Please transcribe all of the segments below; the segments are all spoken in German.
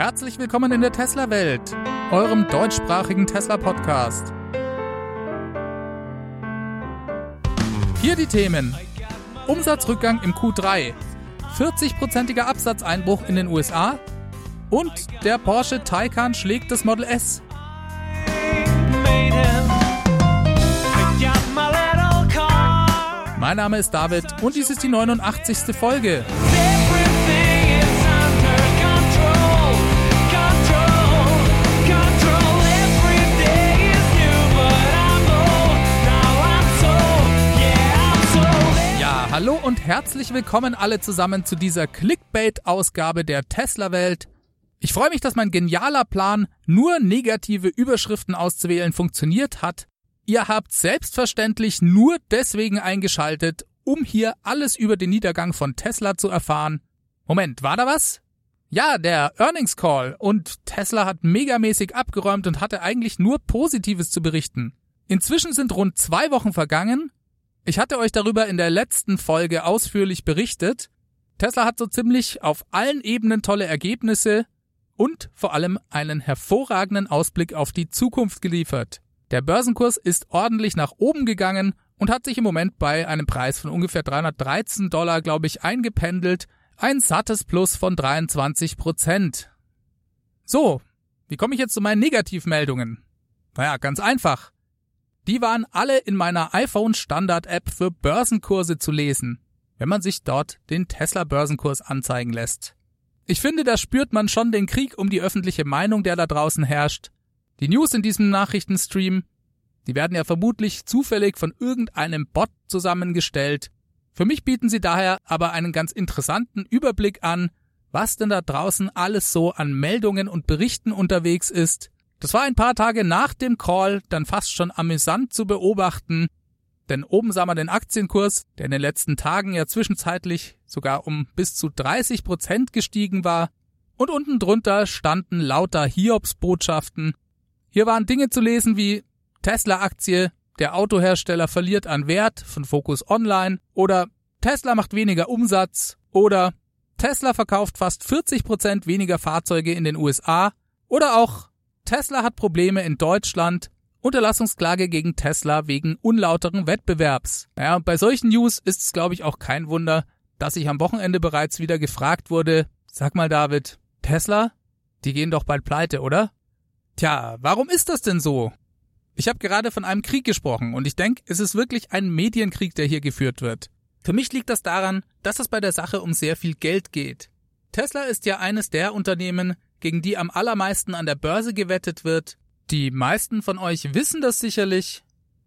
Herzlich willkommen in der Tesla-Welt, eurem deutschsprachigen Tesla-Podcast. Hier die Themen. Umsatzrückgang im Q3, 40-prozentiger Absatzeinbruch in den USA und der Porsche Taycan schlägt das Model S. Mein Name ist David und dies ist die 89. Folge. Hallo und herzlich willkommen alle zusammen zu dieser Clickbait-Ausgabe der Tesla-Welt. Ich freue mich, dass mein genialer Plan, nur negative Überschriften auszuwählen, funktioniert hat. Ihr habt selbstverständlich nur deswegen eingeschaltet, um hier alles über den Niedergang von Tesla zu erfahren. Moment, war da was? Ja, der Earnings Call und Tesla hat megamäßig abgeräumt und hatte eigentlich nur Positives zu berichten. Inzwischen sind rund zwei Wochen vergangen ich hatte euch darüber in der letzten Folge ausführlich berichtet. Tesla hat so ziemlich auf allen Ebenen tolle Ergebnisse und vor allem einen hervorragenden Ausblick auf die Zukunft geliefert. Der Börsenkurs ist ordentlich nach oben gegangen und hat sich im Moment bei einem Preis von ungefähr 313 Dollar, glaube ich, eingependelt. Ein sattes Plus von 23 Prozent. So, wie komme ich jetzt zu meinen Negativmeldungen? Naja, ganz einfach. Die waren alle in meiner iPhone Standard App für Börsenkurse zu lesen, wenn man sich dort den Tesla Börsenkurs anzeigen lässt. Ich finde, da spürt man schon den Krieg um die öffentliche Meinung, der da draußen herrscht. Die News in diesem Nachrichtenstream, die werden ja vermutlich zufällig von irgendeinem Bot zusammengestellt. Für mich bieten sie daher aber einen ganz interessanten Überblick an, was denn da draußen alles so an Meldungen und Berichten unterwegs ist das war ein paar Tage nach dem Call dann fast schon amüsant zu beobachten, denn oben sah man den Aktienkurs, der in den letzten Tagen ja zwischenzeitlich sogar um bis zu 30 Prozent gestiegen war, und unten drunter standen lauter Hiobs-Botschaften. Hier waren Dinge zu lesen wie Tesla-Aktie, der Autohersteller verliert an Wert von Focus Online oder Tesla macht weniger Umsatz oder Tesla verkauft fast 40 Prozent weniger Fahrzeuge in den USA oder auch Tesla hat Probleme in Deutschland. Unterlassungsklage gegen Tesla wegen unlauteren Wettbewerbs. Und bei solchen News ist es, glaube ich, auch kein Wunder, dass ich am Wochenende bereits wieder gefragt wurde, sag mal David, Tesla? Die gehen doch bald pleite, oder? Tja, warum ist das denn so? Ich habe gerade von einem Krieg gesprochen und ich denke, es ist wirklich ein Medienkrieg, der hier geführt wird. Für mich liegt das daran, dass es bei der Sache um sehr viel Geld geht. Tesla ist ja eines der Unternehmen, gegen die am allermeisten an der Börse gewettet wird. Die meisten von euch wissen das sicherlich.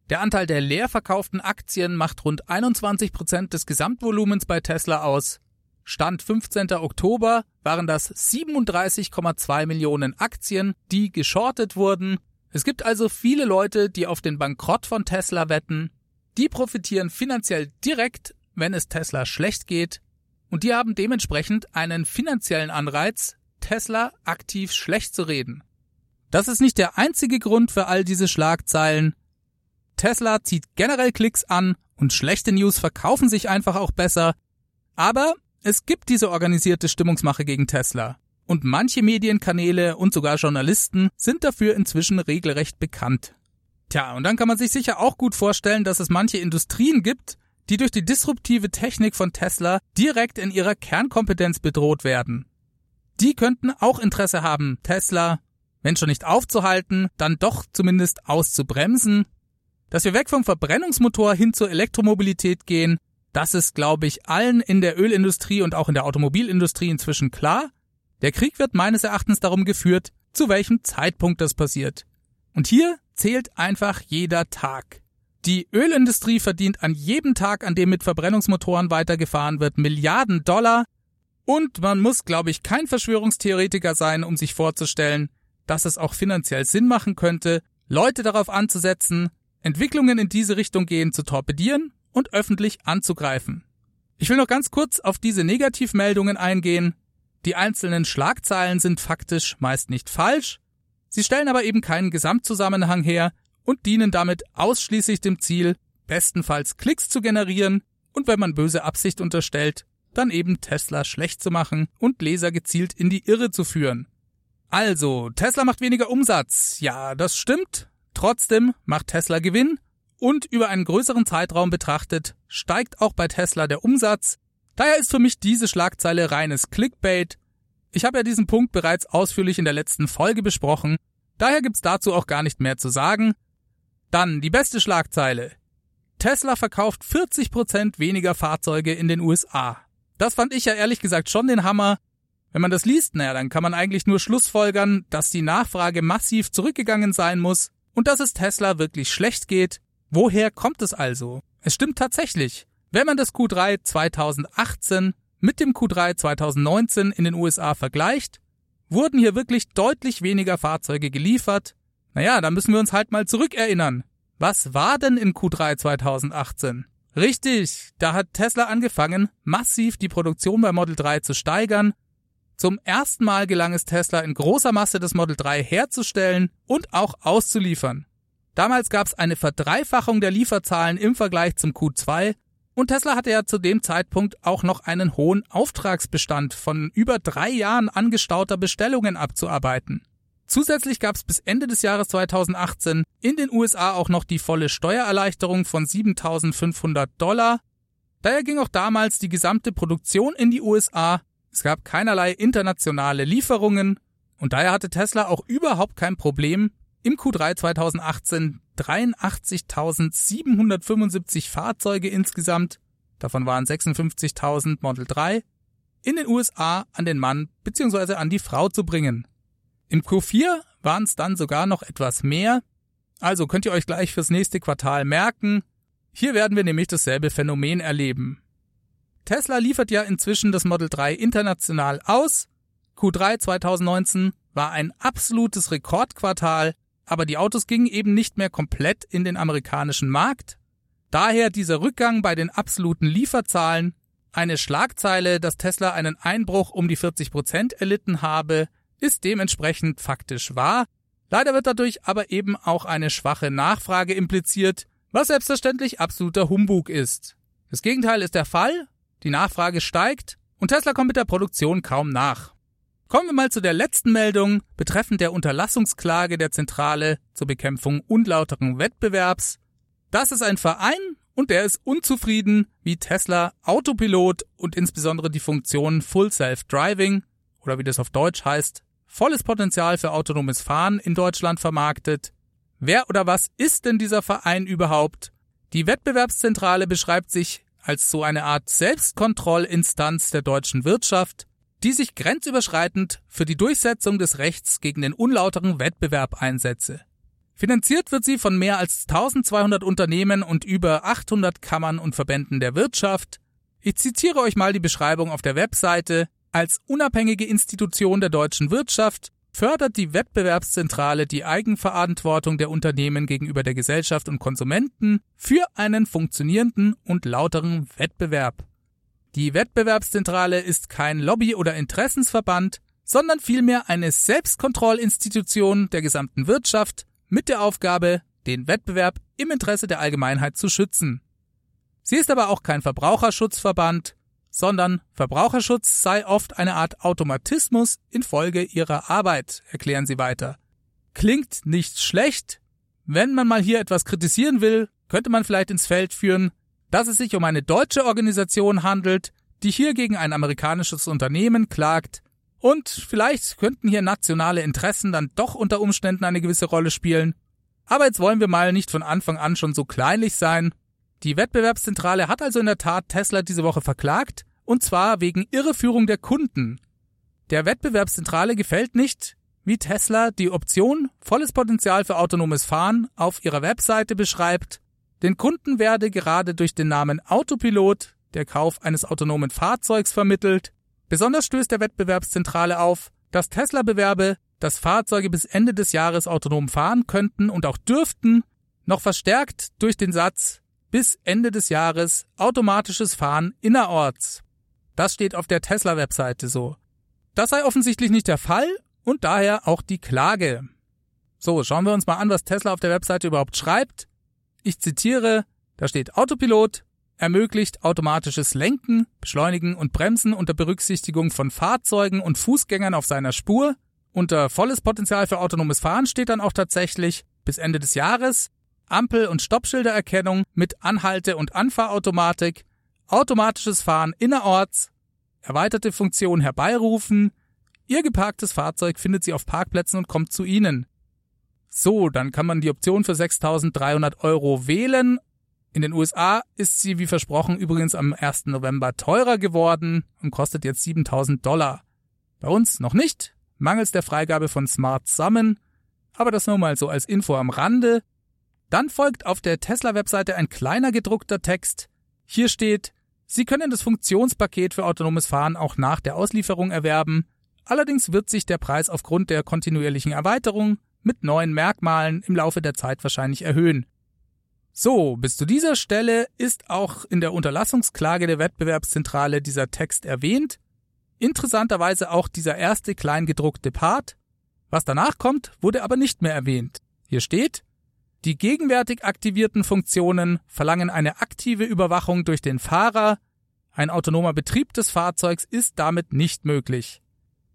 Der Anteil der leer verkauften Aktien macht rund 21 Prozent des Gesamtvolumens bei Tesla aus. Stand 15. Oktober waren das 37,2 Millionen Aktien, die geschortet wurden. Es gibt also viele Leute, die auf den Bankrott von Tesla wetten. Die profitieren finanziell direkt, wenn es Tesla schlecht geht. Und die haben dementsprechend einen finanziellen Anreiz, Tesla aktiv schlecht zu reden. Das ist nicht der einzige Grund für all diese Schlagzeilen. Tesla zieht generell Klicks an und schlechte News verkaufen sich einfach auch besser. Aber es gibt diese organisierte Stimmungsmache gegen Tesla. Und manche Medienkanäle und sogar Journalisten sind dafür inzwischen regelrecht bekannt. Tja, und dann kann man sich sicher auch gut vorstellen, dass es manche Industrien gibt, die durch die disruptive Technik von Tesla direkt in ihrer Kernkompetenz bedroht werden die könnten auch Interesse haben, Tesla, wenn schon nicht aufzuhalten, dann doch zumindest auszubremsen. Dass wir weg vom Verbrennungsmotor hin zur Elektromobilität gehen, das ist, glaube ich, allen in der Ölindustrie und auch in der Automobilindustrie inzwischen klar. Der Krieg wird meines Erachtens darum geführt, zu welchem Zeitpunkt das passiert. Und hier zählt einfach jeder Tag. Die Ölindustrie verdient an jedem Tag, an dem mit Verbrennungsmotoren weitergefahren wird, Milliarden Dollar und man muss, glaube ich, kein Verschwörungstheoretiker sein, um sich vorzustellen, dass es auch finanziell Sinn machen könnte, Leute darauf anzusetzen, Entwicklungen in diese Richtung gehen zu torpedieren und öffentlich anzugreifen. Ich will noch ganz kurz auf diese Negativmeldungen eingehen. Die einzelnen Schlagzeilen sind faktisch meist nicht falsch, sie stellen aber eben keinen Gesamtzusammenhang her und dienen damit ausschließlich dem Ziel, bestenfalls Klicks zu generieren und wenn man böse Absicht unterstellt, dann eben Tesla schlecht zu machen und Leser gezielt in die Irre zu führen. Also, Tesla macht weniger Umsatz. Ja, das stimmt. Trotzdem macht Tesla Gewinn und über einen größeren Zeitraum betrachtet steigt auch bei Tesla der Umsatz. Daher ist für mich diese Schlagzeile reines Clickbait. Ich habe ja diesen Punkt bereits ausführlich in der letzten Folge besprochen, daher gibt's dazu auch gar nicht mehr zu sagen. Dann die beste Schlagzeile. Tesla verkauft 40% weniger Fahrzeuge in den USA. Das fand ich ja ehrlich gesagt schon den Hammer. Wenn man das liest, naja, dann kann man eigentlich nur schlussfolgern, dass die Nachfrage massiv zurückgegangen sein muss und dass es Tesla wirklich schlecht geht. Woher kommt es also? Es stimmt tatsächlich. Wenn man das Q3 2018 mit dem Q3 2019 in den USA vergleicht, wurden hier wirklich deutlich weniger Fahrzeuge geliefert. Naja, da müssen wir uns halt mal zurückerinnern. Was war denn in Q3 2018? Richtig, da hat Tesla angefangen, massiv die Produktion bei Model 3 zu steigern. Zum ersten Mal gelang es Tesla in großer Masse das Model 3 herzustellen und auch auszuliefern. Damals gab es eine Verdreifachung der Lieferzahlen im Vergleich zum Q2 und Tesla hatte ja zu dem Zeitpunkt auch noch einen hohen Auftragsbestand von über drei Jahren angestauter Bestellungen abzuarbeiten. Zusätzlich gab es bis Ende des Jahres 2018 in den USA auch noch die volle Steuererleichterung von 7500 Dollar. Daher ging auch damals die gesamte Produktion in die USA. Es gab keinerlei internationale Lieferungen und daher hatte Tesla auch überhaupt kein Problem, im Q3 2018 83.775 Fahrzeuge insgesamt, davon waren 56.000 Model 3, in den USA an den Mann bzw. an die Frau zu bringen. Im Q4 waren es dann sogar noch etwas mehr, also könnt ihr euch gleich fürs nächste Quartal merken, hier werden wir nämlich dasselbe Phänomen erleben. Tesla liefert ja inzwischen das Model 3 international aus. Q3 2019 war ein absolutes Rekordquartal aber die Autos gingen eben nicht mehr komplett in den amerikanischen Markt. Daher dieser Rückgang bei den absoluten Lieferzahlen, eine Schlagzeile, dass Tesla einen Einbruch um die 40 Prozent erlitten habe, ist dementsprechend faktisch wahr. Leider wird dadurch aber eben auch eine schwache Nachfrage impliziert, was selbstverständlich absoluter Humbug ist. Das Gegenteil ist der Fall, die Nachfrage steigt und Tesla kommt mit der Produktion kaum nach. Kommen wir mal zu der letzten Meldung betreffend der Unterlassungsklage der Zentrale zur Bekämpfung unlauteren Wettbewerbs. Das ist ein Verein und der ist unzufrieden, wie Tesla Autopilot und insbesondere die Funktion Full Self Driving oder wie das auf Deutsch heißt, volles Potenzial für autonomes Fahren in Deutschland vermarktet. Wer oder was ist denn dieser Verein überhaupt? Die Wettbewerbszentrale beschreibt sich als so eine Art Selbstkontrollinstanz der deutschen Wirtschaft, die sich grenzüberschreitend für die Durchsetzung des Rechts gegen den unlauteren Wettbewerb einsetze. Finanziert wird sie von mehr als 1200 Unternehmen und über 800 Kammern und Verbänden der Wirtschaft. Ich zitiere euch mal die Beschreibung auf der Webseite. Als unabhängige Institution der deutschen Wirtschaft fördert die Wettbewerbszentrale die Eigenverantwortung der Unternehmen gegenüber der Gesellschaft und Konsumenten für einen funktionierenden und lauteren Wettbewerb. Die Wettbewerbszentrale ist kein Lobby- oder Interessensverband, sondern vielmehr eine Selbstkontrollinstitution der gesamten Wirtschaft mit der Aufgabe, den Wettbewerb im Interesse der Allgemeinheit zu schützen. Sie ist aber auch kein Verbraucherschutzverband, sondern Verbraucherschutz sei oft eine Art Automatismus infolge ihrer Arbeit, erklären sie weiter. Klingt nicht schlecht. Wenn man mal hier etwas kritisieren will, könnte man vielleicht ins Feld führen, dass es sich um eine deutsche Organisation handelt, die hier gegen ein amerikanisches Unternehmen klagt, und vielleicht könnten hier nationale Interessen dann doch unter Umständen eine gewisse Rolle spielen. Aber jetzt wollen wir mal nicht von Anfang an schon so kleinlich sein. Die Wettbewerbszentrale hat also in der Tat Tesla diese Woche verklagt, und zwar wegen Irreführung der Kunden. Der Wettbewerbszentrale gefällt nicht, wie Tesla die Option volles Potenzial für autonomes Fahren auf ihrer Webseite beschreibt den Kunden werde gerade durch den Namen Autopilot der Kauf eines autonomen Fahrzeugs vermittelt. Besonders stößt der Wettbewerbszentrale auf, dass Tesla bewerbe, dass Fahrzeuge bis Ende des Jahres autonom fahren könnten und auch dürften, noch verstärkt durch den Satz bis Ende des Jahres automatisches Fahren innerorts. Das steht auf der Tesla-Webseite so. Das sei offensichtlich nicht der Fall und daher auch die Klage. So, schauen wir uns mal an, was Tesla auf der Webseite überhaupt schreibt. Ich zitiere, da steht Autopilot ermöglicht automatisches Lenken, Beschleunigen und Bremsen unter Berücksichtigung von Fahrzeugen und Fußgängern auf seiner Spur Unter volles Potenzial für autonomes Fahren steht dann auch tatsächlich bis Ende des Jahres Ampel- und Stoppschildererkennung mit Anhalte- und Anfahrautomatik, automatisches Fahren innerorts, erweiterte Funktion herbeirufen, Ihr geparktes Fahrzeug findet Sie auf Parkplätzen und kommt zu Ihnen. So, dann kann man die Option für 6.300 Euro wählen. In den USA ist sie wie versprochen übrigens am 1. November teurer geworden und kostet jetzt 7.000 Dollar. Bei uns noch nicht, mangels der Freigabe von Smart Summon, aber das nur mal so als Info am Rande. Dann folgt auf der Tesla-Webseite ein kleiner gedruckter Text. Hier steht, Sie können das Funktionspaket für autonomes Fahren auch nach der Auslieferung erwerben. Allerdings wird sich der Preis aufgrund der kontinuierlichen Erweiterung mit neuen Merkmalen im Laufe der Zeit wahrscheinlich erhöhen. So, bis zu dieser Stelle ist auch in der Unterlassungsklage der Wettbewerbszentrale dieser Text erwähnt. Interessanterweise auch dieser erste kleingedruckte Part. Was danach kommt, wurde aber nicht mehr erwähnt. Hier steht, die gegenwärtig aktivierten Funktionen verlangen eine aktive Überwachung durch den Fahrer. Ein autonomer Betrieb des Fahrzeugs ist damit nicht möglich.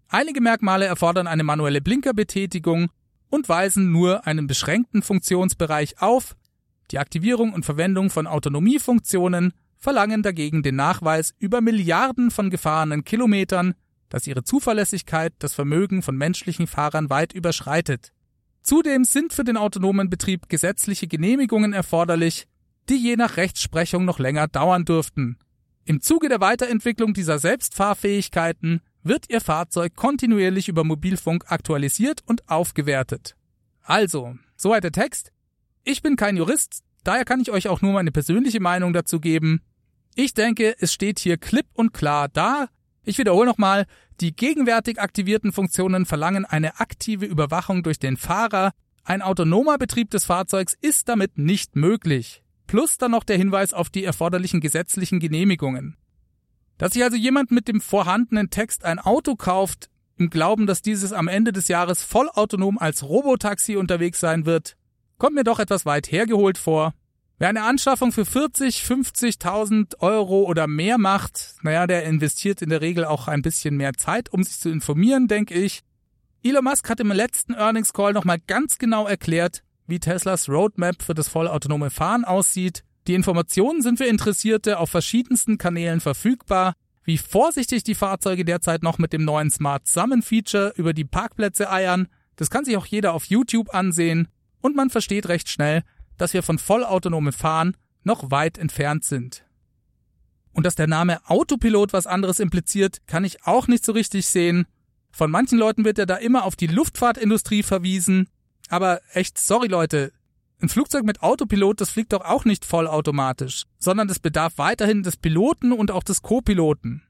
Einige Merkmale erfordern eine manuelle Blinkerbetätigung und weisen nur einen beschränkten Funktionsbereich auf. Die Aktivierung und Verwendung von Autonomiefunktionen verlangen dagegen den Nachweis über Milliarden von gefahrenen Kilometern, dass ihre Zuverlässigkeit das Vermögen von menschlichen Fahrern weit überschreitet. Zudem sind für den autonomen Betrieb gesetzliche Genehmigungen erforderlich, die je nach Rechtsprechung noch länger dauern dürften. Im Zuge der Weiterentwicklung dieser Selbstfahrfähigkeiten wird Ihr Fahrzeug kontinuierlich über Mobilfunk aktualisiert und aufgewertet. Also, soweit der Text. Ich bin kein Jurist, daher kann ich euch auch nur meine persönliche Meinung dazu geben. Ich denke, es steht hier klipp und klar da. Ich wiederhole nochmal, die gegenwärtig aktivierten Funktionen verlangen eine aktive Überwachung durch den Fahrer. Ein autonomer Betrieb des Fahrzeugs ist damit nicht möglich. Plus dann noch der Hinweis auf die erforderlichen gesetzlichen Genehmigungen. Dass sich also jemand mit dem vorhandenen Text ein Auto kauft, im Glauben, dass dieses am Ende des Jahres vollautonom als Robotaxi unterwegs sein wird, kommt mir doch etwas weit hergeholt vor. Wer eine Anschaffung für 40, 50.000 Euro oder mehr macht, naja, der investiert in der Regel auch ein bisschen mehr Zeit, um sich zu informieren, denke ich. Elon Musk hat im letzten Earnings Call nochmal ganz genau erklärt, wie Teslas Roadmap für das vollautonome Fahren aussieht die Informationen sind für Interessierte auf verschiedensten Kanälen verfügbar. Wie vorsichtig die Fahrzeuge derzeit noch mit dem neuen Smart Summon Feature über die Parkplätze eiern, das kann sich auch jeder auf YouTube ansehen und man versteht recht schnell, dass wir von vollautonomem Fahren noch weit entfernt sind. Und dass der Name Autopilot was anderes impliziert, kann ich auch nicht so richtig sehen. Von manchen Leuten wird ja da immer auf die Luftfahrtindustrie verwiesen. Aber echt, sorry Leute, ein Flugzeug mit Autopilot, das fliegt doch auch nicht vollautomatisch, sondern es bedarf weiterhin des Piloten und auch des Co-Piloten.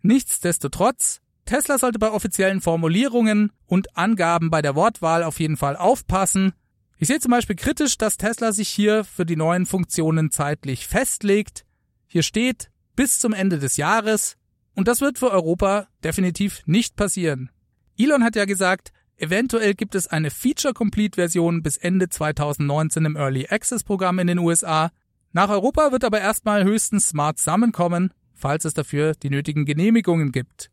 Nichtsdestotrotz, Tesla sollte bei offiziellen Formulierungen und Angaben bei der Wortwahl auf jeden Fall aufpassen. Ich sehe zum Beispiel kritisch, dass Tesla sich hier für die neuen Funktionen zeitlich festlegt. Hier steht bis zum Ende des Jahres und das wird für Europa definitiv nicht passieren. Elon hat ja gesagt, Eventuell gibt es eine Feature-Complete-Version bis Ende 2019 im Early Access-Programm in den USA. Nach Europa wird aber erstmal höchstens Smart Summon kommen, falls es dafür die nötigen Genehmigungen gibt.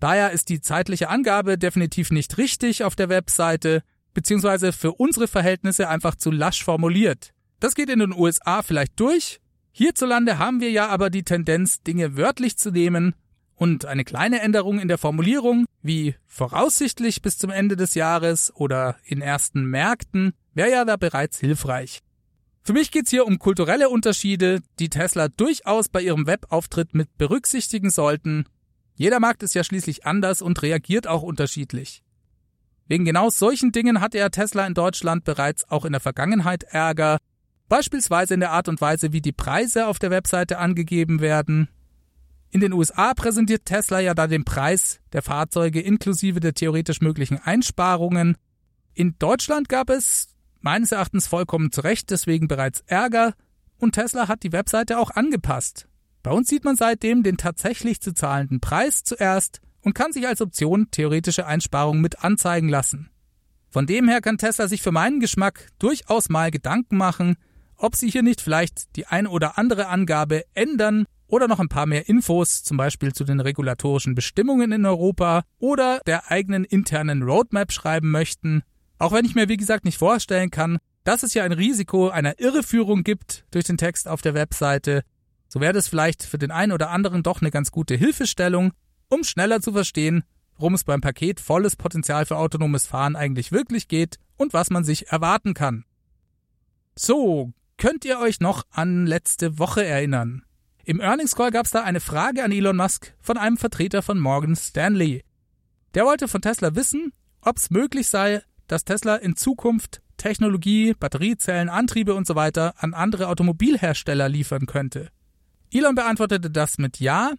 Daher ist die zeitliche Angabe definitiv nicht richtig auf der Webseite, beziehungsweise für unsere Verhältnisse einfach zu lasch formuliert. Das geht in den USA vielleicht durch. Hierzulande haben wir ja aber die Tendenz, Dinge wörtlich zu nehmen und eine kleine Änderung in der Formulierung, wie voraussichtlich bis zum Ende des Jahres oder in ersten Märkten, wäre ja da bereits hilfreich. Für mich geht's hier um kulturelle Unterschiede, die Tesla durchaus bei ihrem Webauftritt mit berücksichtigen sollten. Jeder Markt ist ja schließlich anders und reagiert auch unterschiedlich. Wegen genau solchen Dingen hatte er Tesla in Deutschland bereits auch in der Vergangenheit Ärger, beispielsweise in der Art und Weise, wie die Preise auf der Webseite angegeben werden, in den USA präsentiert Tesla ja da den Preis der Fahrzeuge inklusive der theoretisch möglichen Einsparungen. In Deutschland gab es meines Erachtens vollkommen zu Recht deswegen bereits Ärger und Tesla hat die Webseite auch angepasst. Bei uns sieht man seitdem den tatsächlich zu zahlenden Preis zuerst und kann sich als Option theoretische Einsparungen mit anzeigen lassen. Von dem her kann Tesla sich für meinen Geschmack durchaus mal Gedanken machen, ob sie hier nicht vielleicht die ein oder andere Angabe ändern oder noch ein paar mehr Infos, zum Beispiel zu den regulatorischen Bestimmungen in Europa oder der eigenen internen Roadmap schreiben möchten. Auch wenn ich mir wie gesagt nicht vorstellen kann, dass es ja ein Risiko einer Irreführung gibt durch den Text auf der Webseite, so wäre das vielleicht für den einen oder anderen doch eine ganz gute Hilfestellung, um schneller zu verstehen, worum es beim Paket volles Potenzial für autonomes Fahren eigentlich wirklich geht und was man sich erwarten kann. So, könnt ihr euch noch an letzte Woche erinnern? Im Earnings Call gab es da eine Frage an Elon Musk von einem Vertreter von Morgan Stanley. Der wollte von Tesla wissen, ob es möglich sei, dass Tesla in Zukunft Technologie, Batteriezellen, Antriebe und so weiter an andere Automobilhersteller liefern könnte. Elon beantwortete das mit Ja.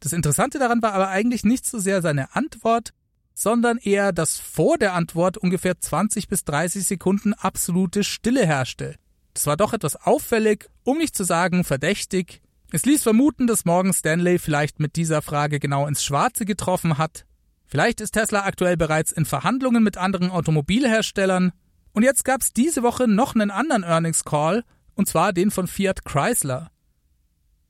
Das Interessante daran war aber eigentlich nicht so sehr seine Antwort, sondern eher, dass vor der Antwort ungefähr 20 bis 30 Sekunden absolute Stille herrschte. Das war doch etwas auffällig, um nicht zu sagen verdächtig, es ließ vermuten, dass Morgan Stanley vielleicht mit dieser Frage genau ins Schwarze getroffen hat. Vielleicht ist Tesla aktuell bereits in Verhandlungen mit anderen Automobilherstellern. Und jetzt gab es diese Woche noch einen anderen Earnings Call, und zwar den von Fiat Chrysler.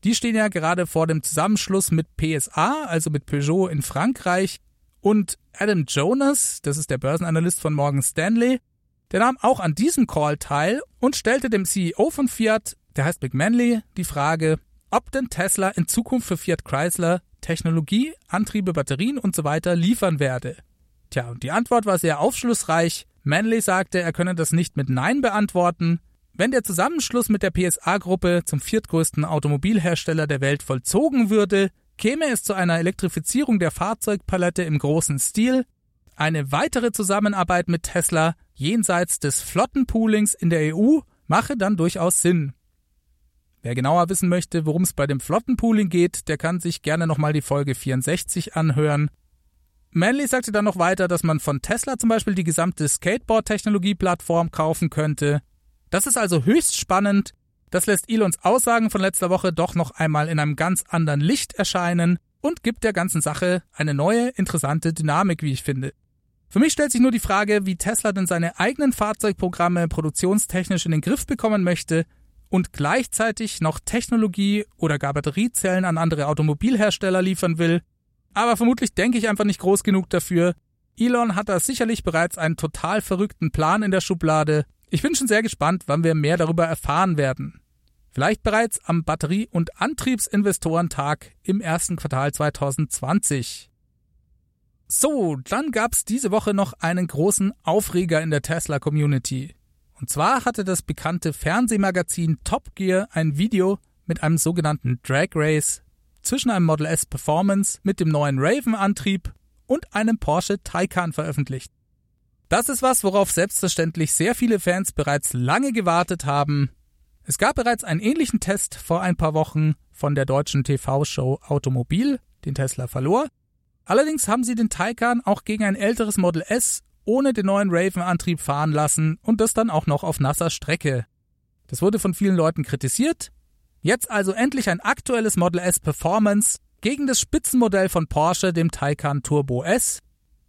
Die stehen ja gerade vor dem Zusammenschluss mit PSA, also mit Peugeot in Frankreich, und Adam Jonas, das ist der Börsenanalyst von Morgan Stanley, der nahm auch an diesem Call teil und stellte dem CEO von Fiat, der heißt McManley, die Frage, ob denn Tesla in Zukunft für Fiat Chrysler Technologie, Antriebe, Batterien und so weiter liefern werde. Tja, und die Antwort war sehr aufschlussreich. Manley sagte, er könne das nicht mit Nein beantworten. Wenn der Zusammenschluss mit der PSA-Gruppe zum viertgrößten Automobilhersteller der Welt vollzogen würde, käme es zu einer Elektrifizierung der Fahrzeugpalette im großen Stil. Eine weitere Zusammenarbeit mit Tesla jenseits des Flottenpoolings in der EU mache dann durchaus Sinn. Wer genauer wissen möchte, worum es bei dem Flottenpooling geht, der kann sich gerne nochmal die Folge 64 anhören. Manley sagte dann noch weiter, dass man von Tesla zum Beispiel die gesamte Skateboard-Technologie-Plattform kaufen könnte. Das ist also höchst spannend. Das lässt Elons Aussagen von letzter Woche doch noch einmal in einem ganz anderen Licht erscheinen und gibt der ganzen Sache eine neue, interessante Dynamik, wie ich finde. Für mich stellt sich nur die Frage, wie Tesla denn seine eigenen Fahrzeugprogramme produktionstechnisch in den Griff bekommen möchte und gleichzeitig noch Technologie oder gar Batteriezellen an andere Automobilhersteller liefern will. Aber vermutlich denke ich einfach nicht groß genug dafür. Elon hat da sicherlich bereits einen total verrückten Plan in der Schublade. Ich bin schon sehr gespannt, wann wir mehr darüber erfahren werden. Vielleicht bereits am Batterie- und Antriebsinvestorentag im ersten Quartal 2020. So, dann gab's diese Woche noch einen großen Aufreger in der Tesla-Community. Und zwar hatte das bekannte Fernsehmagazin Top Gear ein Video mit einem sogenannten Drag Race zwischen einem Model S Performance mit dem neuen Raven-Antrieb und einem Porsche Taycan veröffentlicht. Das ist was, worauf selbstverständlich sehr viele Fans bereits lange gewartet haben. Es gab bereits einen ähnlichen Test vor ein paar Wochen von der deutschen TV-Show Automobil, den Tesla verlor. Allerdings haben sie den Taycan auch gegen ein älteres Model S ohne den neuen Raven-Antrieb fahren lassen und das dann auch noch auf nasser Strecke. Das wurde von vielen Leuten kritisiert. Jetzt also endlich ein aktuelles Model S Performance gegen das Spitzenmodell von Porsche, dem Taycan Turbo S.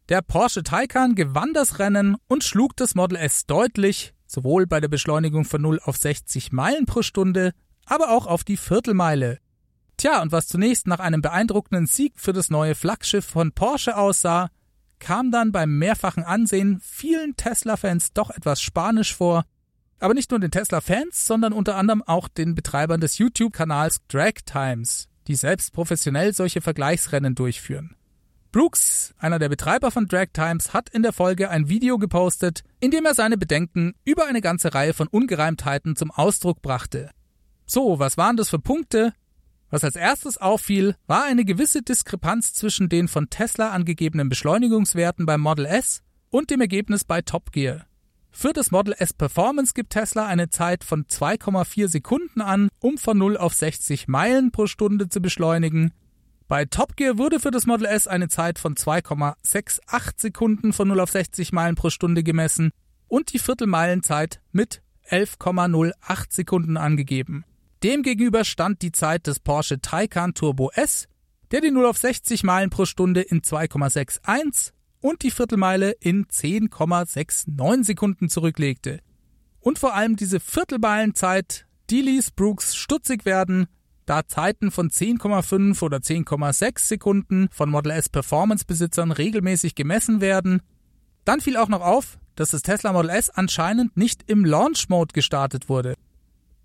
Der Porsche Taycan gewann das Rennen und schlug das Model S deutlich, sowohl bei der Beschleunigung von 0 auf 60 Meilen pro Stunde, aber auch auf die Viertelmeile. Tja, und was zunächst nach einem beeindruckenden Sieg für das neue Flaggschiff von Porsche aussah, kam dann beim mehrfachen Ansehen vielen Tesla-Fans doch etwas spanisch vor. Aber nicht nur den Tesla-Fans, sondern unter anderem auch den Betreibern des YouTube-Kanals Drag Times, die selbst professionell solche Vergleichsrennen durchführen. Brooks, einer der Betreiber von Drag Times, hat in der Folge ein Video gepostet, in dem er seine Bedenken über eine ganze Reihe von Ungereimtheiten zum Ausdruck brachte. So, was waren das für Punkte? Was als erstes auffiel, war eine gewisse Diskrepanz zwischen den von Tesla angegebenen Beschleunigungswerten beim Model S und dem Ergebnis bei Top Gear. Für das Model S Performance gibt Tesla eine Zeit von 2,4 Sekunden an, um von 0 auf 60 Meilen pro Stunde zu beschleunigen. Bei Top Gear wurde für das Model S eine Zeit von 2,68 Sekunden von 0 auf 60 Meilen pro Stunde gemessen und die Viertelmeilenzeit mit 11,08 Sekunden angegeben. Demgegenüber stand die Zeit des Porsche Taycan Turbo S, der die 0 auf 60 Meilen pro Stunde in 2,61 und die Viertelmeile in 10,69 Sekunden zurücklegte. Und vor allem diese Viertelmeilenzeit, Die ließ Brooks stutzig werden, da Zeiten von 10,5 oder 10,6 Sekunden von Model S Performance-Besitzern regelmäßig gemessen werden. Dann fiel auch noch auf, dass das Tesla Model S anscheinend nicht im Launch-Mode gestartet wurde.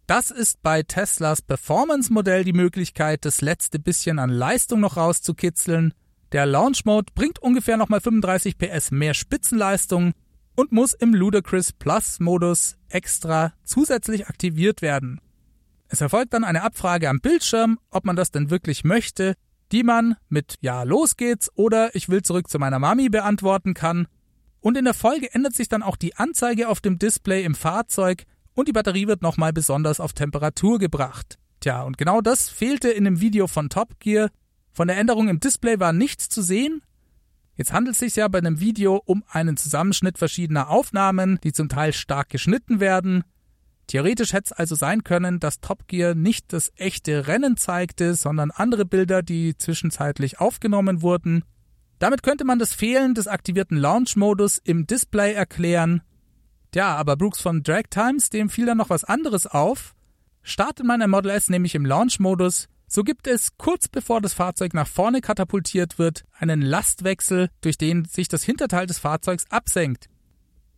Das ist bei Teslas Performance-Modell die Möglichkeit, das letzte bisschen an Leistung noch rauszukitzeln. Der Launch Mode bringt ungefähr nochmal 35 PS mehr Spitzenleistung und muss im Ludacris Plus Modus extra zusätzlich aktiviert werden. Es erfolgt dann eine Abfrage am Bildschirm, ob man das denn wirklich möchte, die man mit Ja, los geht's oder Ich will zurück zu meiner Mami beantworten kann. Und in der Folge ändert sich dann auch die Anzeige auf dem Display im Fahrzeug und die Batterie wird nochmal besonders auf Temperatur gebracht. Tja, und genau das fehlte in dem Video von Top Gear, von der Änderung im Display war nichts zu sehen. Jetzt handelt es sich ja bei einem Video um einen Zusammenschnitt verschiedener Aufnahmen, die zum Teil stark geschnitten werden. Theoretisch hätte es also sein können, dass Top Gear nicht das echte Rennen zeigte, sondern andere Bilder, die zwischenzeitlich aufgenommen wurden. Damit könnte man das Fehlen des aktivierten Launch-Modus im Display erklären. Ja, aber Brooks von Drag Times, dem fiel dann noch was anderes auf. Startet man ein Model S nämlich im Launch-Modus, so gibt es kurz bevor das Fahrzeug nach vorne katapultiert wird, einen Lastwechsel, durch den sich das Hinterteil des Fahrzeugs absenkt.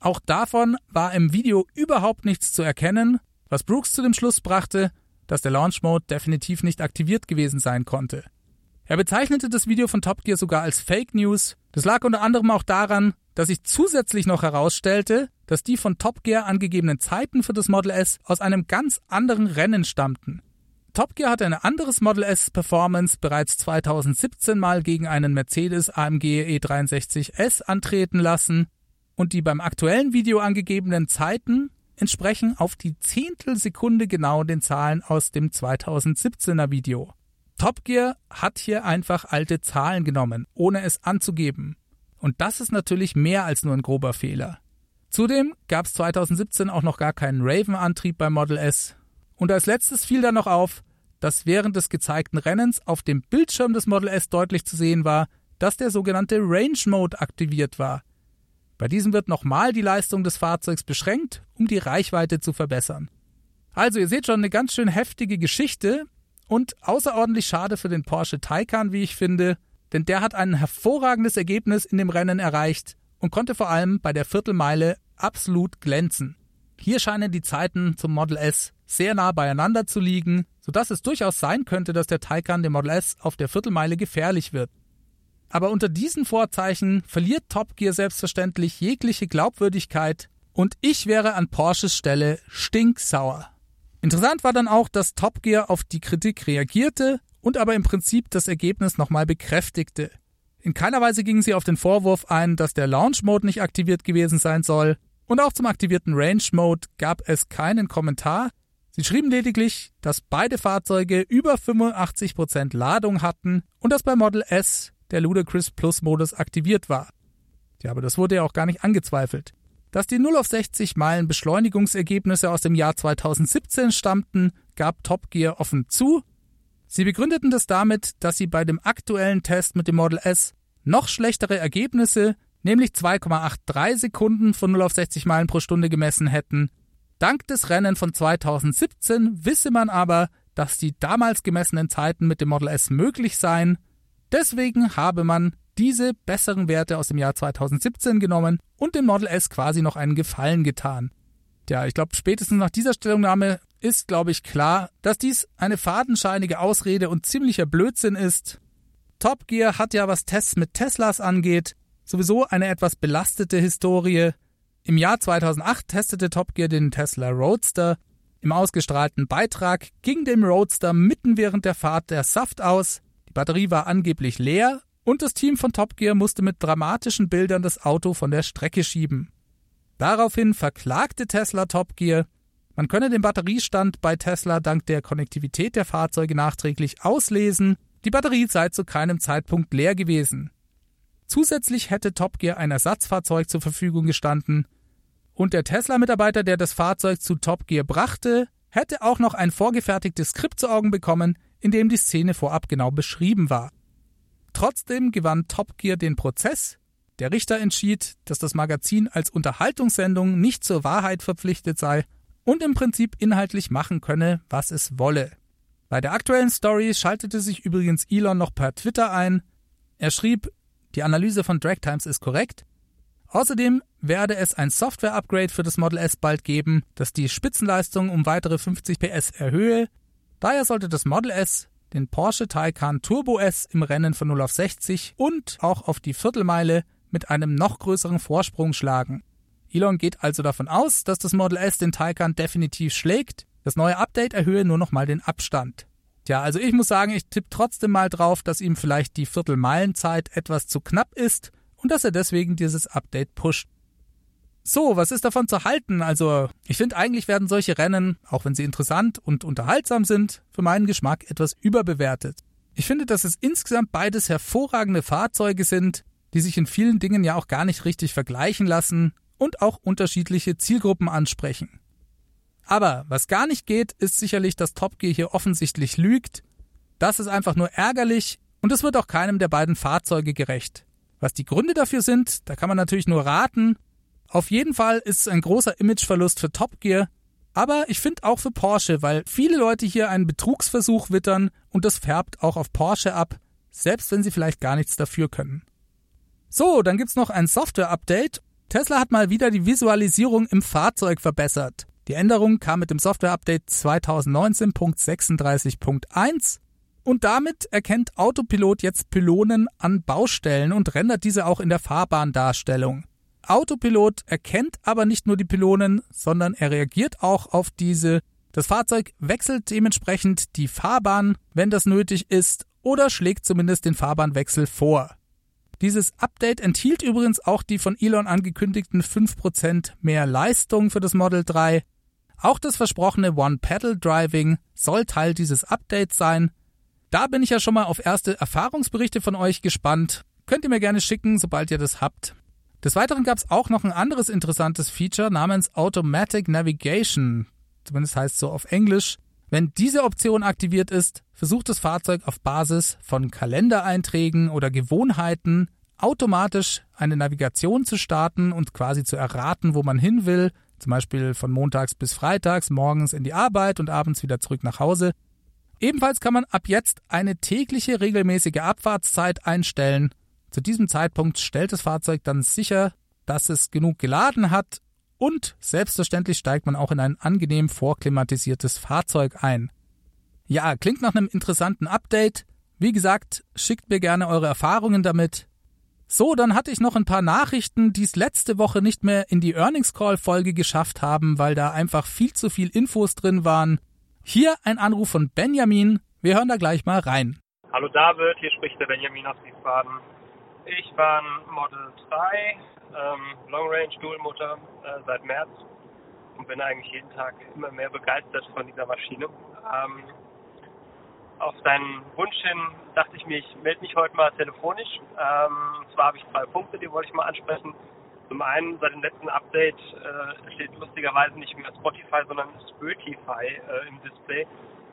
Auch davon war im Video überhaupt nichts zu erkennen, was Brooks zu dem Schluss brachte, dass der Launch Mode definitiv nicht aktiviert gewesen sein konnte. Er bezeichnete das Video von Top Gear sogar als Fake News. Das lag unter anderem auch daran, dass sich zusätzlich noch herausstellte, dass die von Top Gear angegebenen Zeiten für das Model S aus einem ganz anderen Rennen stammten. Top Gear hatte ein anderes Model S Performance bereits 2017 mal gegen einen Mercedes AMG E63S antreten lassen und die beim aktuellen Video angegebenen Zeiten entsprechen auf die Zehntelsekunde genau den Zahlen aus dem 2017er Video. Top Gear hat hier einfach alte Zahlen genommen, ohne es anzugeben. Und das ist natürlich mehr als nur ein grober Fehler. Zudem gab es 2017 auch noch gar keinen Raven-Antrieb beim Model S. Und als letztes fiel dann noch auf, dass während des gezeigten Rennens auf dem Bildschirm des Model S deutlich zu sehen war, dass der sogenannte Range Mode aktiviert war. Bei diesem wird nochmal die Leistung des Fahrzeugs beschränkt, um die Reichweite zu verbessern. Also ihr seht schon eine ganz schön heftige Geschichte und außerordentlich schade für den Porsche Taycan, wie ich finde, denn der hat ein hervorragendes Ergebnis in dem Rennen erreicht und konnte vor allem bei der Viertelmeile absolut glänzen. Hier scheinen die Zeiten zum Model S sehr nah beieinander zu liegen, sodass es durchaus sein könnte, dass der Taycan dem Model S auf der Viertelmeile gefährlich wird. Aber unter diesen Vorzeichen verliert Top Gear selbstverständlich jegliche Glaubwürdigkeit und ich wäre an Porsches Stelle stinksauer. Interessant war dann auch, dass Top Gear auf die Kritik reagierte und aber im Prinzip das Ergebnis nochmal bekräftigte. In keiner Weise gingen sie auf den Vorwurf ein, dass der Launch Mode nicht aktiviert gewesen sein soll, und auch zum aktivierten Range Mode gab es keinen Kommentar, Sie schrieben lediglich, dass beide Fahrzeuge über 85% Ladung hatten und dass bei Model S der Ludacris Plus Modus aktiviert war. Ja, aber das wurde ja auch gar nicht angezweifelt. Dass die 0 auf 60 Meilen Beschleunigungsergebnisse aus dem Jahr 2017 stammten, gab Top Gear offen zu. Sie begründeten das damit, dass sie bei dem aktuellen Test mit dem Model S noch schlechtere Ergebnisse, nämlich 2,83 Sekunden von 0 auf 60 Meilen pro Stunde gemessen hätten Dank des Rennen von 2017 wisse man aber, dass die damals gemessenen Zeiten mit dem Model S möglich seien. Deswegen habe man diese besseren Werte aus dem Jahr 2017 genommen und dem Model S quasi noch einen Gefallen getan. Ja, ich glaube, spätestens nach dieser Stellungnahme ist, glaube ich, klar, dass dies eine fadenscheinige Ausrede und ziemlicher Blödsinn ist. Top Gear hat ja, was Tests mit Teslas angeht, sowieso eine etwas belastete Historie. Im Jahr 2008 testete Top Gear den Tesla Roadster. Im ausgestrahlten Beitrag ging dem Roadster mitten während der Fahrt der Saft aus. Batterie war angeblich leer und das Team von Top Gear musste mit dramatischen Bildern das Auto von der Strecke schieben. Daraufhin verklagte Tesla Top Gear. Man könne den Batteriestand bei Tesla dank der Konnektivität der Fahrzeuge nachträglich auslesen. Die Batterie sei zu keinem Zeitpunkt leer gewesen. Zusätzlich hätte Top Gear ein Ersatzfahrzeug zur Verfügung gestanden, und der Tesla-Mitarbeiter, der das Fahrzeug zu Top Gear brachte, hätte auch noch ein vorgefertigtes Skript zu Augen bekommen, in dem die Szene vorab genau beschrieben war. Trotzdem gewann Top Gear den Prozess. Der Richter entschied, dass das Magazin als Unterhaltungssendung nicht zur Wahrheit verpflichtet sei und im Prinzip inhaltlich machen könne, was es wolle. Bei der aktuellen Story schaltete sich übrigens Elon noch per Twitter ein. Er schrieb, die Analyse von Drag Times ist korrekt. Außerdem werde es ein Software-Upgrade für das Model S bald geben, das die Spitzenleistung um weitere 50 PS erhöhe. Daher sollte das Model S den Porsche Taycan Turbo S im Rennen von 0 auf 60 und auch auf die Viertelmeile mit einem noch größeren Vorsprung schlagen. Elon geht also davon aus, dass das Model S den Taycan definitiv schlägt. Das neue Update erhöhe nur noch mal den Abstand. Tja, also ich muss sagen, ich tippe trotzdem mal drauf, dass ihm vielleicht die Viertelmeilenzeit etwas zu knapp ist und dass er deswegen dieses Update pusht. So, was ist davon zu halten? Also, ich finde eigentlich werden solche Rennen, auch wenn sie interessant und unterhaltsam sind, für meinen Geschmack etwas überbewertet. Ich finde, dass es insgesamt beides hervorragende Fahrzeuge sind, die sich in vielen Dingen ja auch gar nicht richtig vergleichen lassen und auch unterschiedliche Zielgruppen ansprechen. Aber was gar nicht geht, ist sicherlich, dass Top Gear hier offensichtlich lügt. Das ist einfach nur ärgerlich und es wird auch keinem der beiden Fahrzeuge gerecht. Was die Gründe dafür sind, da kann man natürlich nur raten. Auf jeden Fall ist es ein großer Imageverlust für Top Gear, aber ich finde auch für Porsche, weil viele Leute hier einen Betrugsversuch wittern und das färbt auch auf Porsche ab, selbst wenn sie vielleicht gar nichts dafür können. So, dann gibt's noch ein Software-Update. Tesla hat mal wieder die Visualisierung im Fahrzeug verbessert. Die Änderung kam mit dem Software-Update 2019.36.1 und damit erkennt Autopilot jetzt Pylonen an Baustellen und rendert diese auch in der Fahrbahndarstellung. Autopilot erkennt aber nicht nur die Pylonen, sondern er reagiert auch auf diese. Das Fahrzeug wechselt dementsprechend die Fahrbahn, wenn das nötig ist, oder schlägt zumindest den Fahrbahnwechsel vor. Dieses Update enthielt übrigens auch die von Elon angekündigten 5% mehr Leistung für das Model 3. Auch das versprochene One-Pedal-Driving soll Teil dieses Updates sein. Da bin ich ja schon mal auf erste Erfahrungsberichte von euch gespannt. Könnt ihr mir gerne schicken, sobald ihr das habt. Des Weiteren gab es auch noch ein anderes interessantes Feature namens Automatic Navigation. Zumindest heißt es so auf Englisch. Wenn diese Option aktiviert ist, versucht das Fahrzeug auf Basis von Kalendereinträgen oder Gewohnheiten automatisch eine Navigation zu starten und quasi zu erraten, wo man hin will, zum Beispiel von montags bis freitags, morgens in die Arbeit und abends wieder zurück nach Hause. Ebenfalls kann man ab jetzt eine tägliche regelmäßige Abfahrtszeit einstellen. Zu diesem Zeitpunkt stellt das Fahrzeug dann sicher, dass es genug geladen hat und selbstverständlich steigt man auch in ein angenehm vorklimatisiertes Fahrzeug ein. Ja, klingt nach einem interessanten Update. Wie gesagt, schickt mir gerne eure Erfahrungen damit. So, dann hatte ich noch ein paar Nachrichten, die es letzte Woche nicht mehr in die Earnings Call Folge geschafft haben, weil da einfach viel zu viel Infos drin waren. Hier ein Anruf von Benjamin. Wir hören da gleich mal rein. Hallo David, hier spricht der Benjamin aus Wiesbaden. Ich war ein Model 3, ähm, Long Range Dual Motor äh, seit März und bin eigentlich jeden Tag immer mehr begeistert von dieser Maschine. Ähm, auf deinen Wunsch hin dachte ich mir, ich melde mich heute mal telefonisch. Ähm, zwar habe ich zwei Punkte, die wollte ich mal ansprechen. Zum einen, seit dem letzten Update äh, steht lustigerweise nicht mehr Spotify, sondern Spotify äh, im Display.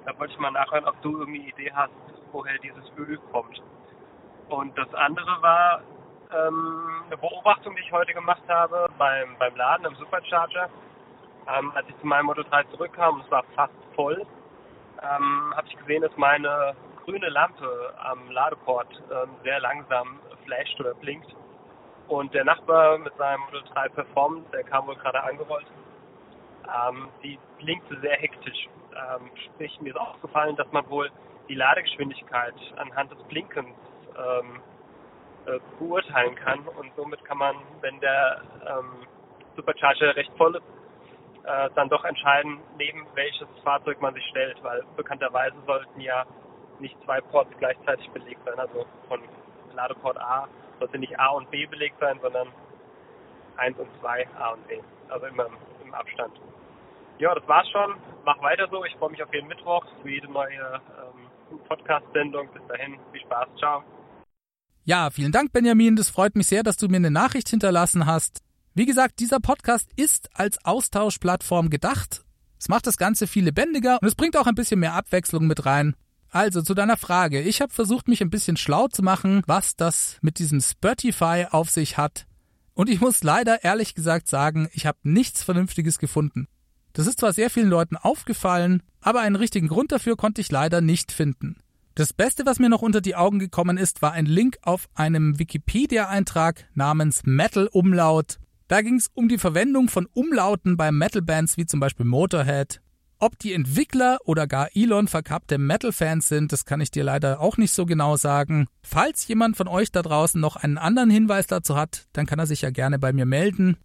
Da wollte ich mal nachhören, ob du irgendwie Idee hast, woher dieses Öl kommt. Und das andere war ähm, eine Beobachtung, die ich heute gemacht habe beim, beim Laden im Supercharger. Ähm, als ich zu meinem Model 3 zurückkam, und es war fast voll, ähm, habe ich gesehen, dass meine grüne Lampe am Ladeport ähm, sehr langsam flasht oder blinkt. Und der Nachbar mit seinem Model 3 Performance, der kam wohl gerade angerollt, ähm, die blinkte sehr hektisch. Ähm, sprich, mir ist aufgefallen, dass man wohl die Ladegeschwindigkeit anhand des Blinkens ähm, äh, beurteilen kann und somit kann man, wenn der ähm, Supercharger recht voll ist, äh, dann doch entscheiden, neben welches Fahrzeug man sich stellt, weil bekannterweise sollten ja nicht zwei Ports gleichzeitig belegt sein. Also von Ladeport A sollte nicht A und B belegt sein, sondern 1 und 2 A und B. Also immer im, im Abstand. Ja, das war's schon. Mach weiter so. Ich freue mich auf jeden Mittwoch für jede neue ähm, Podcast-Sendung. Bis dahin, viel Spaß. Ciao. Ja, vielen Dank, Benjamin. Das freut mich sehr, dass du mir eine Nachricht hinterlassen hast. Wie gesagt, dieser Podcast ist als Austauschplattform gedacht. Es macht das Ganze viel lebendiger und es bringt auch ein bisschen mehr Abwechslung mit rein. Also zu deiner Frage. Ich habe versucht, mich ein bisschen schlau zu machen, was das mit diesem Spotify auf sich hat. Und ich muss leider ehrlich gesagt sagen, ich habe nichts Vernünftiges gefunden. Das ist zwar sehr vielen Leuten aufgefallen, aber einen richtigen Grund dafür konnte ich leider nicht finden. Das Beste, was mir noch unter die Augen gekommen ist, war ein Link auf einem Wikipedia-Eintrag namens Metal Umlaut. Da ging es um die Verwendung von Umlauten bei Metal-Bands wie zum Beispiel Motorhead. Ob die Entwickler oder gar Elon verkappte Metal-Fans sind, das kann ich dir leider auch nicht so genau sagen. Falls jemand von euch da draußen noch einen anderen Hinweis dazu hat, dann kann er sich ja gerne bei mir melden.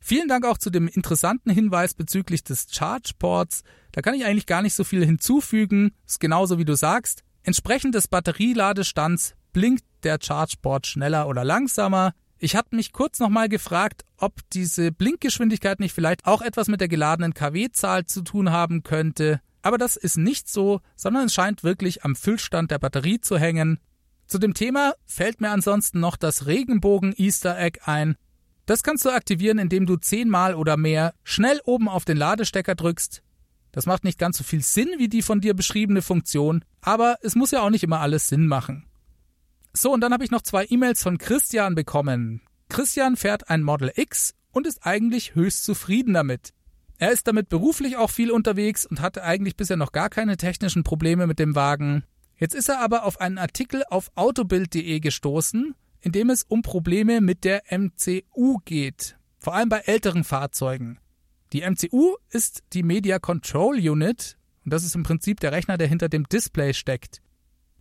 Vielen Dank auch zu dem interessanten Hinweis bezüglich des Charge-Ports. Da kann ich eigentlich gar nicht so viel hinzufügen. Ist genauso wie du sagst. Entsprechend des Batterieladestands blinkt der Chargeport schneller oder langsamer. Ich hatte mich kurz nochmal gefragt, ob diese Blinkgeschwindigkeit nicht vielleicht auch etwas mit der geladenen kW-Zahl zu tun haben könnte. Aber das ist nicht so, sondern es scheint wirklich am Füllstand der Batterie zu hängen. Zu dem Thema fällt mir ansonsten noch das Regenbogen Easter Egg ein. Das kannst du aktivieren, indem du zehnmal oder mehr schnell oben auf den Ladestecker drückst. Das macht nicht ganz so viel Sinn wie die von dir beschriebene Funktion, aber es muss ja auch nicht immer alles Sinn machen. So, und dann habe ich noch zwei E-Mails von Christian bekommen. Christian fährt ein Model X und ist eigentlich höchst zufrieden damit. Er ist damit beruflich auch viel unterwegs und hatte eigentlich bisher noch gar keine technischen Probleme mit dem Wagen. Jetzt ist er aber auf einen Artikel auf autobild.de gestoßen, in dem es um Probleme mit der MCU geht, vor allem bei älteren Fahrzeugen. Die MCU ist die Media Control Unit und das ist im Prinzip der Rechner, der hinter dem Display steckt.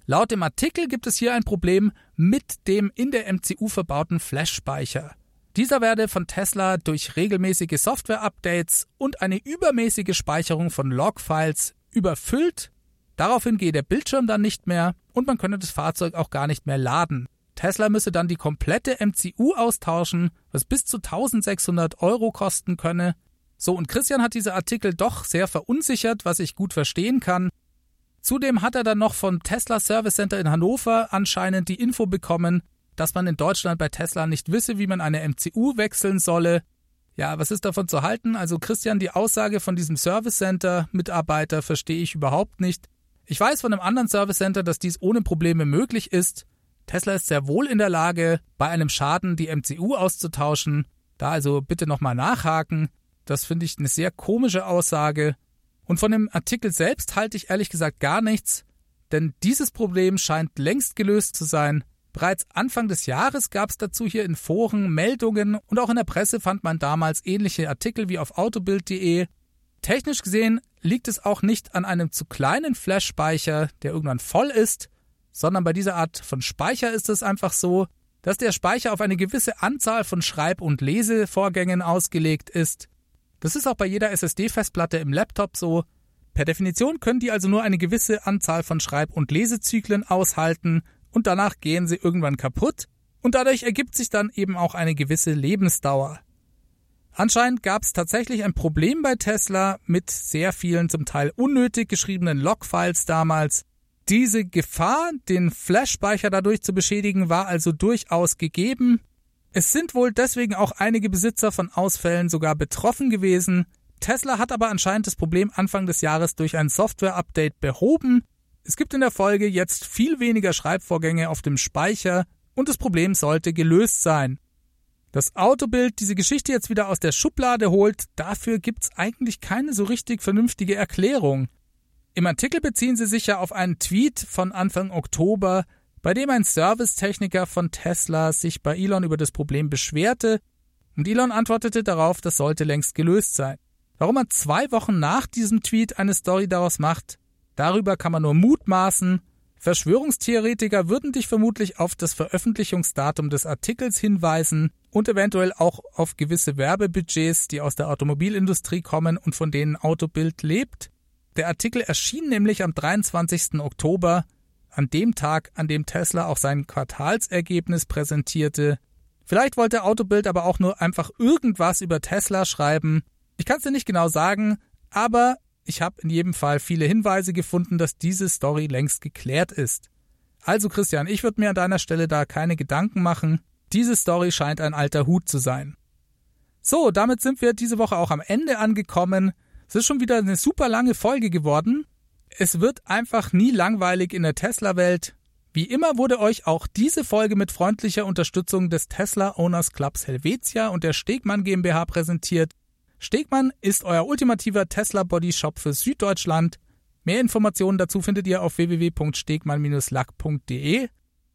Laut dem Artikel gibt es hier ein Problem mit dem in der MCU verbauten Flash-Speicher. Dieser werde von Tesla durch regelmäßige Software-Updates und eine übermäßige Speicherung von Logfiles überfüllt. Daraufhin gehe der Bildschirm dann nicht mehr und man könne das Fahrzeug auch gar nicht mehr laden. Tesla müsse dann die komplette MCU austauschen, was bis zu 1600 Euro kosten könne. So, und Christian hat diese Artikel doch sehr verunsichert, was ich gut verstehen kann. Zudem hat er dann noch vom Tesla Service Center in Hannover anscheinend die Info bekommen, dass man in Deutschland bei Tesla nicht wisse, wie man eine MCU wechseln solle. Ja, was ist davon zu halten? Also Christian, die Aussage von diesem Service Center Mitarbeiter verstehe ich überhaupt nicht. Ich weiß von einem anderen Service Center, dass dies ohne Probleme möglich ist. Tesla ist sehr wohl in der Lage, bei einem Schaden die MCU auszutauschen. Da also bitte nochmal nachhaken. Das finde ich eine sehr komische Aussage. Und von dem Artikel selbst halte ich ehrlich gesagt gar nichts, denn dieses Problem scheint längst gelöst zu sein. Bereits Anfang des Jahres gab es dazu hier in Foren Meldungen und auch in der Presse fand man damals ähnliche Artikel wie auf autobild.de. Technisch gesehen liegt es auch nicht an einem zu kleinen Flash-Speicher, der irgendwann voll ist, sondern bei dieser Art von Speicher ist es einfach so, dass der Speicher auf eine gewisse Anzahl von Schreib- und Lesevorgängen ausgelegt ist. Das ist auch bei jeder SSD-Festplatte im Laptop so. Per Definition können die also nur eine gewisse Anzahl von Schreib- und Lesezyklen aushalten und danach gehen sie irgendwann kaputt und dadurch ergibt sich dann eben auch eine gewisse Lebensdauer. Anscheinend gab es tatsächlich ein Problem bei Tesla mit sehr vielen zum Teil unnötig geschriebenen Logfiles damals diese Gefahr, den Flash-Speicher dadurch zu beschädigen, war also durchaus gegeben. Es sind wohl deswegen auch einige Besitzer von Ausfällen sogar betroffen gewesen. Tesla hat aber anscheinend das Problem Anfang des Jahres durch ein Software-Update behoben. Es gibt in der Folge jetzt viel weniger Schreibvorgänge auf dem Speicher und das Problem sollte gelöst sein. Das Autobild diese Geschichte jetzt wieder aus der Schublade holt, dafür gibt's eigentlich keine so richtig vernünftige Erklärung. Im Artikel beziehen sie sich ja auf einen Tweet von Anfang Oktober, bei dem ein Servicetechniker von Tesla sich bei Elon über das Problem beschwerte und Elon antwortete darauf, das sollte längst gelöst sein. Warum er zwei Wochen nach diesem Tweet eine Story daraus macht, darüber kann man nur mutmaßen. Verschwörungstheoretiker würden dich vermutlich auf das Veröffentlichungsdatum des Artikels hinweisen und eventuell auch auf gewisse Werbebudgets, die aus der Automobilindustrie kommen und von denen Autobild lebt. Der Artikel erschien nämlich am 23. Oktober, an dem Tag, an dem Tesla auch sein Quartalsergebnis präsentierte. Vielleicht wollte Autobild aber auch nur einfach irgendwas über Tesla schreiben. Ich kann es dir nicht genau sagen, aber ich habe in jedem Fall viele Hinweise gefunden, dass diese Story längst geklärt ist. Also Christian, ich würde mir an deiner Stelle da keine Gedanken machen. Diese Story scheint ein alter Hut zu sein. So, damit sind wir diese Woche auch am Ende angekommen. Es ist schon wieder eine super lange Folge geworden. Es wird einfach nie langweilig in der Tesla-Welt. Wie immer wurde euch auch diese Folge mit freundlicher Unterstützung des Tesla Owners Clubs Helvetia und der Stegmann GmbH präsentiert. Stegmann ist euer ultimativer Tesla Body Shop für Süddeutschland. Mehr Informationen dazu findet ihr auf www.stegmann-lack.de.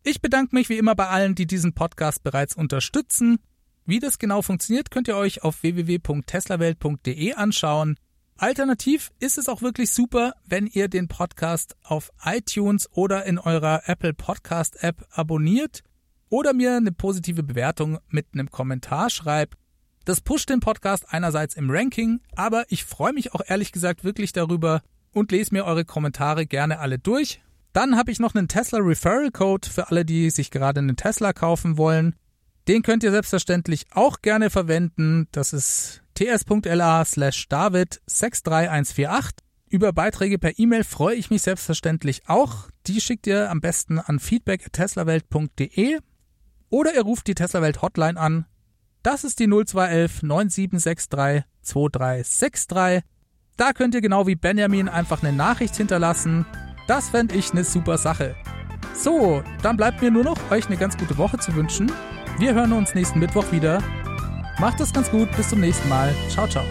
Ich bedanke mich wie immer bei allen, die diesen Podcast bereits unterstützen. Wie das genau funktioniert, könnt ihr euch auf www.teslawelt.de anschauen. Alternativ ist es auch wirklich super, wenn ihr den Podcast auf iTunes oder in eurer Apple Podcast App abonniert oder mir eine positive Bewertung mit einem Kommentar schreibt. Das pusht den Podcast einerseits im Ranking, aber ich freue mich auch ehrlich gesagt wirklich darüber und lese mir eure Kommentare gerne alle durch. Dann habe ich noch einen Tesla Referral Code für alle, die sich gerade einen Tesla kaufen wollen. Den könnt ihr selbstverständlich auch gerne verwenden. Das ist ts.la slash david 63148. Über Beiträge per E-Mail freue ich mich selbstverständlich auch. Die schickt ihr am besten an feedback.teslawelt.de oder ihr ruft die Teslawelt Hotline an das ist die 0211 9763 2363. Da könnt ihr genau wie Benjamin einfach eine Nachricht hinterlassen. Das fände ich eine super Sache. So, dann bleibt mir nur noch, euch eine ganz gute Woche zu wünschen. Wir hören uns nächsten Mittwoch wieder. Macht es ganz gut, bis zum nächsten Mal. Ciao, ciao.